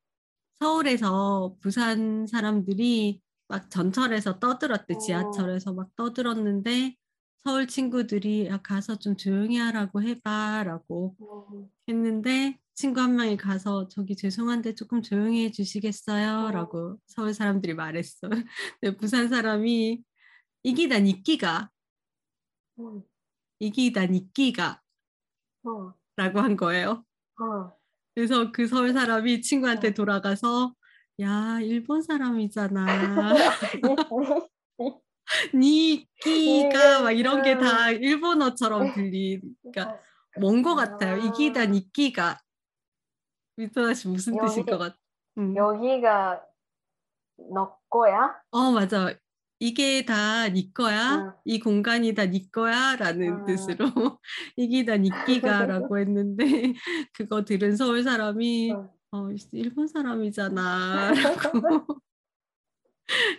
서울에서 부산 사람들이 막 전철에서 떠들었대 어. 지하철에서 막 떠들었는데 서울 친구들이 야 가서 좀 조용히 하라고 해봐라고 했는데 친구 한 명이 가서 저기 죄송한데 조금 조용히 해주시겠어요 라고 서울 사람들이 말했어. 근데 부산 사람이 이기다 니끼가. 이기다 니끼가. 라고 한 거예요. 그래서 그 서울 사람이 친구한테 돌아가서 야 일본 사람이잖아. 니끼가 막 이런 게 다 일본어처럼 들리니까 뭔 거 같아요. 이기다 니끼가 미토나 씨 무슨 여기- 뜻일 것 같아? 음. 여기가 너 거야? 어 맞아. 이게 다 네 거야. 응. 이 공간이 다 네 거야라는 응. 뜻으로 이게 다 니끼가라고 했는데 그거 들은 서울 사람이 응. 어 일본 사람이잖아라고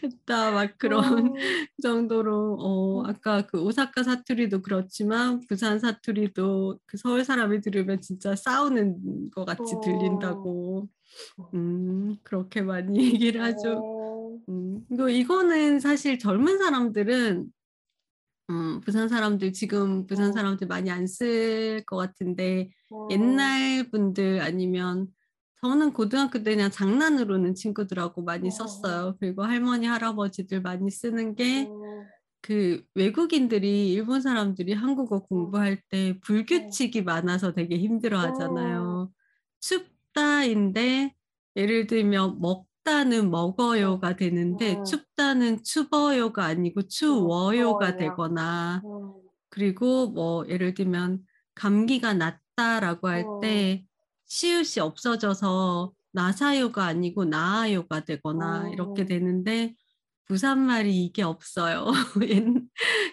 했다 막 그런 음. 정도로 어 음. 아까 그 오사카 사투리도 그렇지만 부산 사투리도 그 서울 사람이 들으면 진짜 싸우는 것 같이 어. 들린다고 음 그렇게 많이 얘기를 하죠. 어, 음, 이거 이거는 사실 젊은 사람들은 음, 부산 사람들 지금 부산 어. 사람들 많이 안 쓸 것 같은데 어. 옛날 분들 아니면 저는 고등학교 때 그냥 장난으로는 친구들하고 많이 어. 썼어요. 그리고 할머니 할아버지들 많이 쓰는 게 음. 그 외국인들이 일본 사람들이 한국어 공부할 때 불규칙이 많아서 되게 힘들어 하잖아요. 춥다인데 예를 들면 먹다는 먹어요가 되는데 음. 춥다는 추버요가 아니고 추워요가 추워요. 되거나 음. 그리고 뭐 예를 들면 감기가 났다라고 할 음. 때 시옷이 없어져서 나사요가 아니고 나아요가 되거나 오. 이렇게 되는데 부산말이 이게 없어요.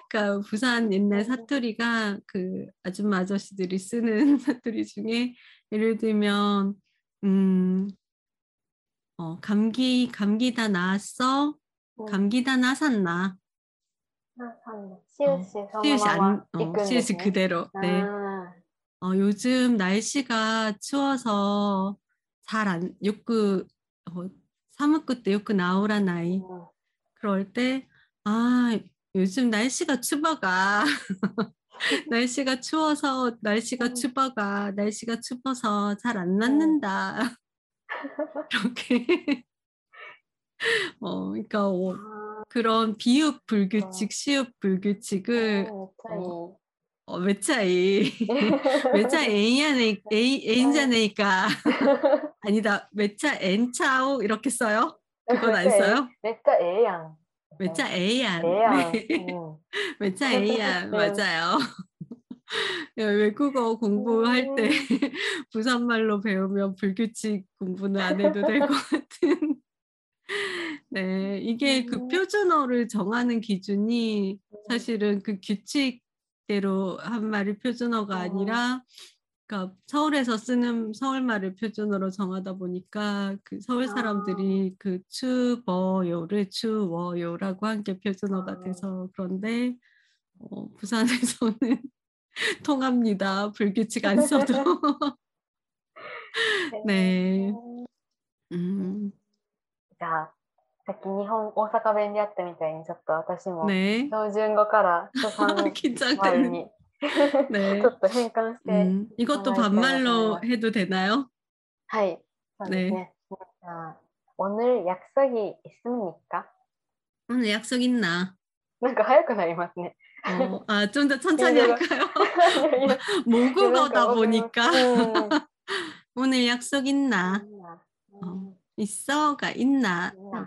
그러니까 부산 옛날 사투리가 그 아줌마 아저씨들이 쓰는 사투리 중에 예를 들면 음, 어, 감기 감기 다 나았어. 감기 다 나산나. 시읒이 어, 시읒이 안 어, 시읒이 그대로. 네. 아. 어, 요즘 날씨가 추워서 잘 안, 요크, 어, 사무쿠 때 요크 나오라 나이. 음. 그럴 때, 아, 요즘 날씨가 추워가. 날씨가 추워서 날씨가 음. 추워가. 날씨가 추워서 잘 안 낫는다. 이렇게 어, 그러니까 어, 아, 그런 비읍 불규칙, 시읍 불규칙을 어, 차이. 어, 외차 A. 외차 A야, A, A인자네니까. 아니다, 외차 N차오 이렇게 써요? 그건 안 네. 써요? 네, 외차 A양. 외차 A양. 외차 A양, 음. 맞아요. 외국어 공부할 때 음. 부산말로 배우면 불규칙 공부는 안 해도 될 것 같은. 네, 이게 그 음. 표준어를 정하는 기준이 사실은 그 규칙 대로 한 말이 표준어가 어. 아니라 그러니까 서울에서 쓰는 서울말을 표준어로 정하다 보니까 그 서울 사람들이 아. 그 추버요를 추워요라고 한 게 표준어가 아. 돼서 그런데 어, 부산에서는 통합니다. 불규칙 안 써도. 네. 네. 음. 음. 자, さっき日本、大阪弁でやったみたいに、ちょっと私も、 네. 標準語から初三丸 긴장되는. に、 네. ちょっと変換して、 음, 이것도 반말로 해도 되나요? はい、そうですね。じゃあ、오늘약속이있습니까 오늘 약속 있나? なんか早くなりますね。 어, 아, 좀 더 천천히 이거가- 할까요? いや 모국어다 なんか 보니까 うん 오늘 약속 있나? うん 있어가 있나? みん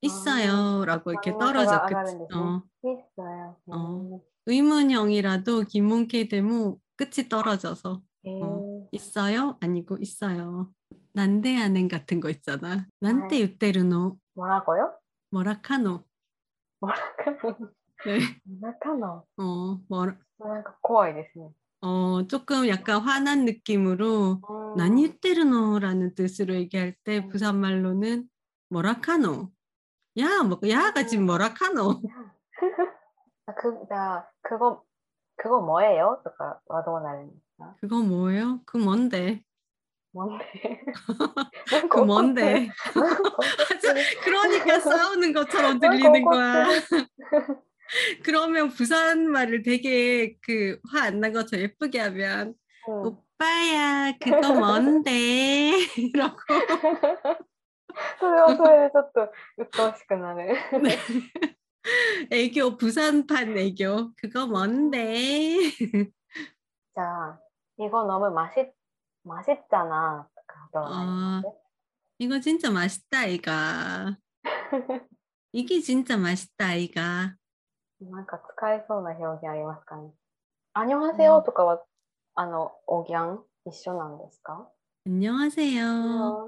있어요라고 이렇게 떨어져 그어 있어요. 어. 의문형이라도 김문케 되면 끝이 떨어져서 어, 있어요 아니고 있어요. 난데 아는 같은 거 있잖아. 난데 유테르노 뭐라고요? 뭐라카노. 뭐라카노. 네. 뭐라카노. 어, 뭐라. 뭔가 고아이겠네. 어, 조금 약간 화난 느낌으로 난유테르노라는 뜻으로 얘기할 때 부산말로는 뭐라카노. 야, 뭐, 야가 지금 음. 뭐라 카노? 아, 그, 나, 그거, 그거 뭐예요? 그니까, 와도날. 그거 뭐예요? 그 뭔데? 뭔데? 그 뭔데? 그러니까 싸우는 것처럼 들리는 거야. 그러면 부산 말을 되게 그 화 안 난 것처럼 예쁘게 하면 응. 오빠야 그거 뭔데? 이러고 それはそれでちょっと鬱陶しくなる。 애교 부산판 애교 그거 뭔데? じゃあ、이거 너무 맛있, 맛있잖아. とかどうなります 이거 진짜 맛있다 이가. 이게 진짜 맛있다 이가. なんか使えそうな表現ありますかね。アニョハセヨとかは、あの、おぎゃん一緒なんですか 안녕하세요. あ、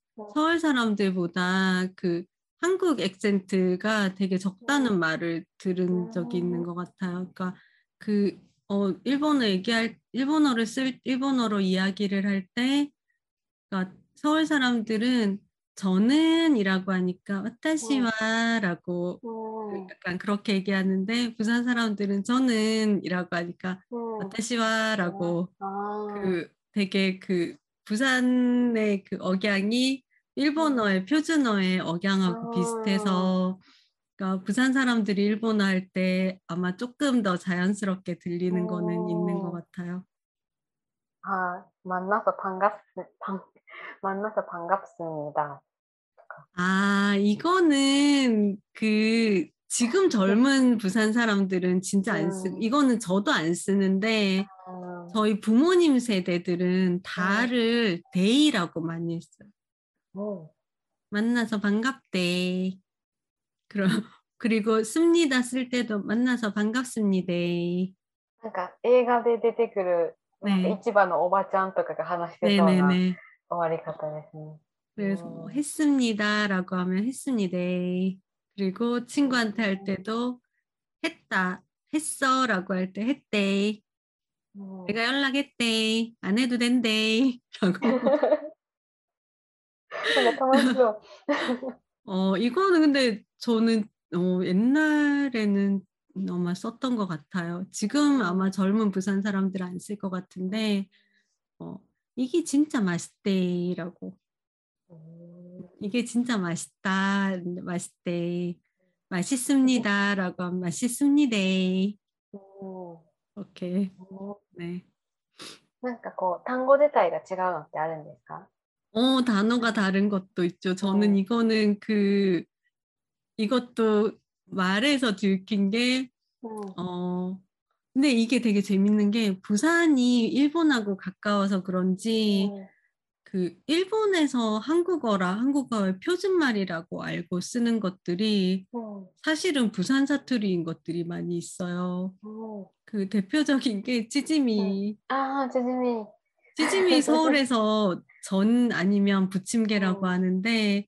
서울 사람들보다 그 한국 액센트가 되게 적다는 말을 들은 적이 있는 것 같아요. 그러니까 그 어, 일본어 얘기할 일본어를 쓸 일본어로 이야기를 할 때 그러니까 서울 사람들은 저는이라고 하니까 와타시와라고 음. 약간 그렇게 얘기하는데 부산 사람들은 저는이라고 하니까 음. 와타시와라고 아. 그 되게 그 부산의 그 억양이 일본어의 표준어의 억양하고 아. 비슷해서 그러니까 부산 사람들이 일본어 할 때 아마 조금 더 자연스럽게 들리는 거는 있는 것 오. 같아요. 아, 만나서 반갑, 반, 만나서 반갑습니다. 아, 이거는 그 지금 젊은 부산 사람들은 진짜 안 쓰, 음. 이거는 저도 안 쓰는데 음. 저희 부모님 세대들은 다를 데이라고 많이 했어요. 음. 만나서 반갑대. 그럼 그리고 씁니다 쓸 때도 만나서 반갑습니다. なんか映画で出てくる、なんかね市場のおばちゃんとかが話してそうな終 네네네. わり方ですね。 그래서 음. 뭐 했습니다라고 하면 했습니다. 그리고 친구한테 할 때도 했다, 했어라고 할 때 했대. うん 내가 연락했대. 안 해도 된대. 라고. なんか楽しそう。 어, 이거는 근데 저는 어, 옛날에는 아마 썼던 것 같아요. 지금 아마 젊은 부산 사람들 안 쓸 것 같은데, 어, 이게 진짜 맛있대라고. うん 이게 진짜 맛있다, 맛있대, 맛있습니다라고 하면 맛있습니다. うん 오케이. うん 네. なんかこう単語自体が違うのってあるんですか 어, 단어가 다른 것도 있죠. 저는 어. 이거는 그 이것도 말에서 들킨 게 어. 어. 근데 이게 되게 재밌는 게 부산이 일본하고 가까워서 그런지 어. 그 일본에서 한국어라 한국어의 표준말이라고 알고 쓰는 것들이 어. 사실은 부산 사투리인 것들이 많이 있어요. 어. 그 대표적인 게 찌짐이. 네. 아, 찌짐이. 찌짐이 서울에서 전 아니면 부침개라고 어. 하는데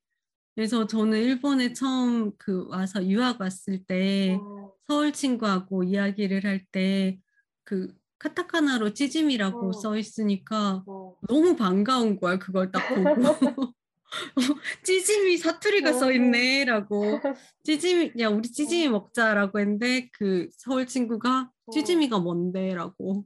그래서 저는 일본에 처음 그 와서 유학 왔을 때 어. 서울 친구하고 이야기를 할 때 그 카타카나로 찌짐이라고 어. 써 있으니까 너무 반가운 거야 그걸 딱 보고. 찌짐이 사투리가 써 있네라고. 찌짐이 야 우리 찌짐이 먹자라고 했는데 그 서울 친구가 찌짐이가 뭔데라고.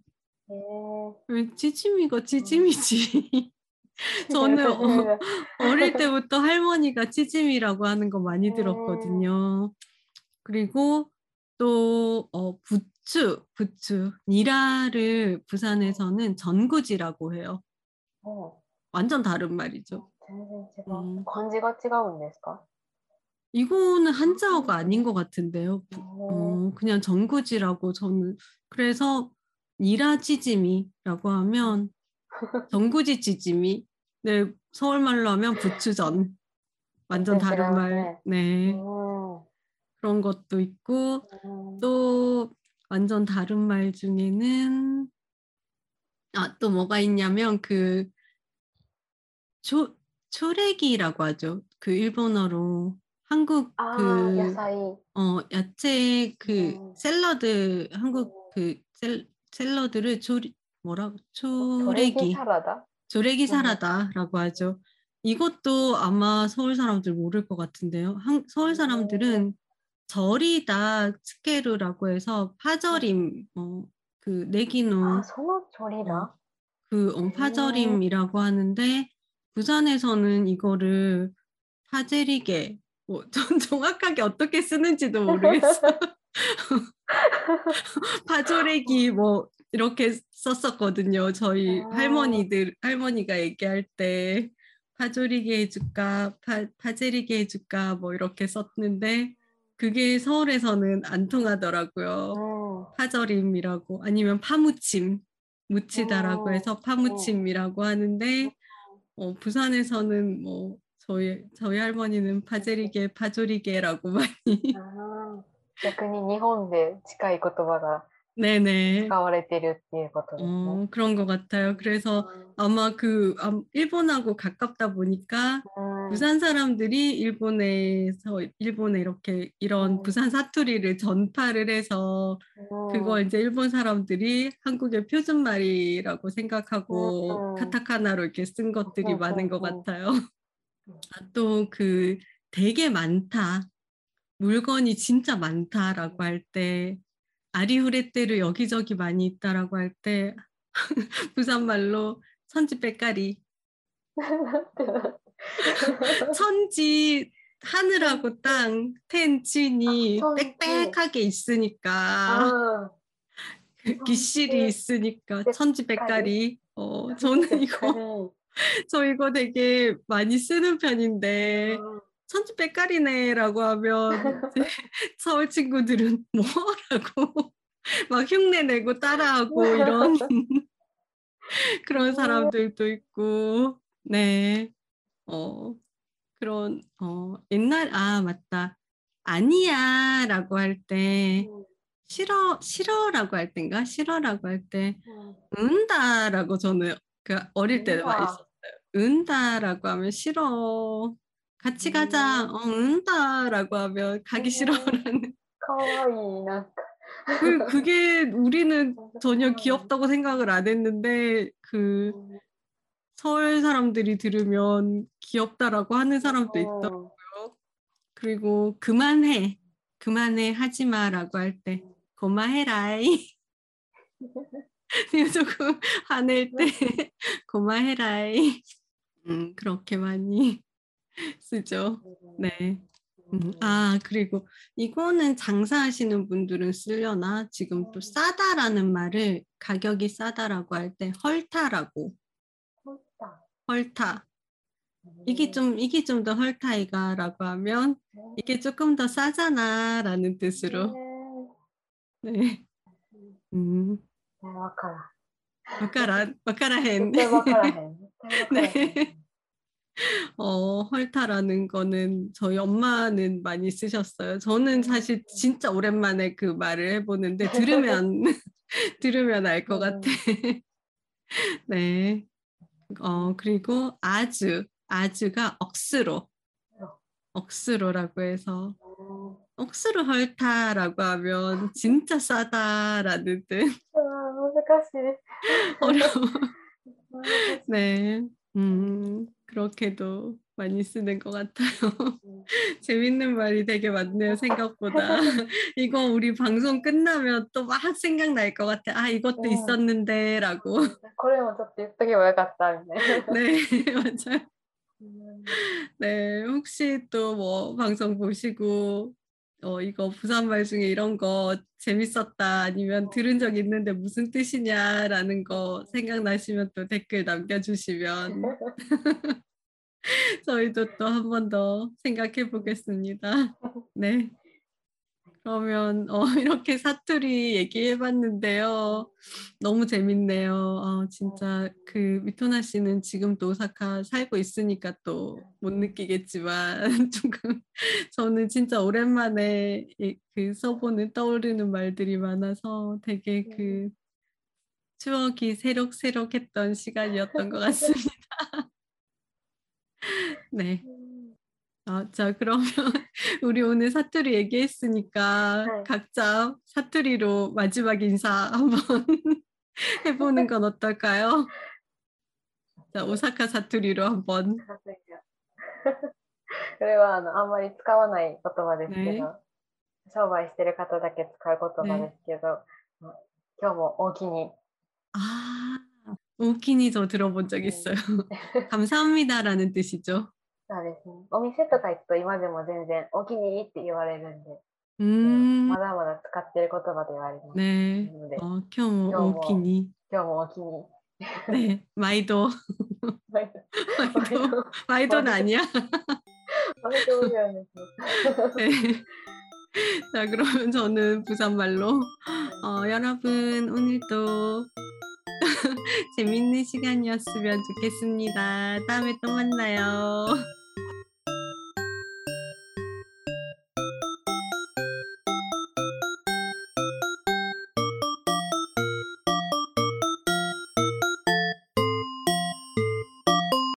찌짐이가 찌짐이지? 저는 어, 어릴 때부터 할머니가 찌짐이라고 하는 거 많이 들었거든요. 그리고 또 어, 부추, 부추, 니라를 부산에서는 전구지라고 해요. 어. 완전 다른 말이죠. 음. 건지가치가 뭔데요? 이거는 한자어가 아닌 것 같은데요. 어, 그냥 전구지라고 저는 그래서 니라찌짐이라고 하면 전구지 지짐이? 네 서울말로 하면 부추전. 완전 네, 다른 말. 네. 네. 그런 것도 있고 또 완전 다른 말 중에는 아 또 뭐가 있냐면 그 조, 초래기라고 하죠. 그 일본어로 한국 아, 그 야사이. 어, 야채 그 음. 샐러드 한국 음. 그 샐, 샐러드를 조리, 뭐라고? 조레기. 사라다? 조레기 사라다라고 하죠. 이것도 아마 서울 사람들 모를 것 같은데요. 한, 서울 사람들은 절이다 스케르라고 해서 파절임 어, 그 내기노 아, 절이다? 어, 그 어, 파절임이라고 하는데 부산에서는 이거를 파제리게 뭐, 전 정확하게 어떻게 쓰는지도 모르겠어. 파조레기 뭐 이렇게 썼었거든요. 저희 아. 할머니들 할머니가 얘기할 때 파조리게 해줄까 파, 파제리게 해줄까 뭐 이렇게 썼는데 그게 서울에서는 안 통하더라고요. うん。 파절임이라고 아니면 파무침 무치다라고 어, 해서 파무침이라고 하는데 어, 부산에서는 뭐 저희 저희 할머니는 파제리게 파조리게라고 많이 あー逆に日本で近い言葉が 네네 使われてるっていうことですね。 어, 그런 것 같아요. 그래서 아마 그 아, 일본하고 가깝다 보니까 うん、 부산 사람들이 일본에서 일본에 이렇게 이런 음. 부산 사투리를 전파를 해서 うん 그거 이제 일본 사람들이 한국의 표준말이라고 생각하고 음. 카타카나로 이렇게 쓴 것들이 음, 많은 것 음, 음. 같아요. 또 그 되게 많다. 물건이 진짜 많다라고 할 때 아리후레떼를 여기저기 많이 있다라고 할 때 부산말로 천지 빼까리. 천지 하늘하고 땅 텐진이 빽빽하게 있으니까. 아, 그 기실이 아, 있으니까 천지 백가리. 어 저는 이거 저 이거 되게 많이 쓰는 편인데 어. 천주백깔이네라고 하면 서울 친구들은 뭐라고 막 흉내 내고 따라하고 이런 그런 어. 사람들도 있고 네. 어. 그런 어 옛날 아 맞다. 아니야라고 할때 음. 싫어 싫어라고 할 때인가? 싫어라고 할때 음. 은다라고 저는 그 어릴 때 많이 썼어요. 은다라고 하면 싫어. 같이 가자. 어, 응다라고 하면 가기 싫어라는. 그, 그게 우리는 전혀 귀엽다고 생각을 안 했는데 그 서울 사람들이 들으면 귀엽다라고 하는 사람도 있더라고요. 그리고 그만해, 그만해 하지마라고 할 때 고마해라이. 조금 화낼 때 고마해라이. 음 그렇게 많이 쓰죠. 음. 네. 음, 아 그리고 이거는 장사하시는 분들은 쓰려나? 지금 또 음. 싸다라는 말을 가격이 싸다라고 할 때 헐타라고. 헐타. 이게 좀 이게 좀 더 헐타이가라고 하면 이게 조금 더 싸잖아라는 뜻으로. 네. 네. 음. 네, 와카라. 와카라 와카라 헨. 와카라 헨. 어, 헐타라는 거는 저희 엄마는 많이 쓰셨어요. 저는 사실 진짜 오랜만에 그 말을 해보는데 들으면 들으면 알것 네. 같아. 네. 어 그리고 아주 아주가 억수로 억수로라고 해서 억수로 헐타라고 하면 진짜 싸다라는 뜻. 아, 어려워. 아, 네. 음. 그렇게도 많이 쓰는 것 같아요. 음. 재밌는 말이 되게 많네요, 생각보다. 이거 우리 방송 끝나면 또 막 생각날 것 같아. 아, 이것도 네. 있었는데, 라고. 음, 그래, 먼저 예쁘게 왜 갔다. 네, 맞아요. 음. 네, 혹시 또 뭐 방송 보시고 어, 이거 부산말 중에 이런 거 재밌었다, 아니면 들은 적 있는데 무슨 뜻이냐라는 거 생각나시면 또 댓글 남겨주시면 저희도 또 한 번 더 생각해 보겠습니다. 네. 그러면 어, 이렇게 사투리 얘기해 봤는데요. 너무 재밌네요. 어, 진짜 그 미토나 씨는 지금 또 오사카 살고 있으니까 또 못 느끼겠지만 조금 저는 진짜 오랜만에 이- 그 써보는 떠오르는 말들이 많아서 되게 그 추억이 새록새록했던 시간이었던 것 같습니다. 네. 아, 자, 그러면 우리 오늘 사투리 얘기했으니까 네. 각자 사투리로 마지막 인사 한번 해보는 건 어떨까요? 자, 오사카 사투리로 한번. これはあのあんまり使わない言葉ですけど、ね商売してる方だけ使う言葉ですけど、今日も大きに 아, 오키니 저 들어본 적 있어요. 감사합니다라는 뜻이죠. そうですね。お店とか行くと今でも全然お気に入りって言われるんで、 음, まだまだ使ってる言葉で言われます。 네. 네. 어, 켜모 켜모. 오키니. 今日もお気に 네, 마이도. 入り。 마이도. 마이도는 아니야. 割と面白いですね。 네. 자, 그러면 저는 부산말로 어, 여러분 오늘도 재밌는 시간이었으면 좋겠습니다. 다음에 또 만나요.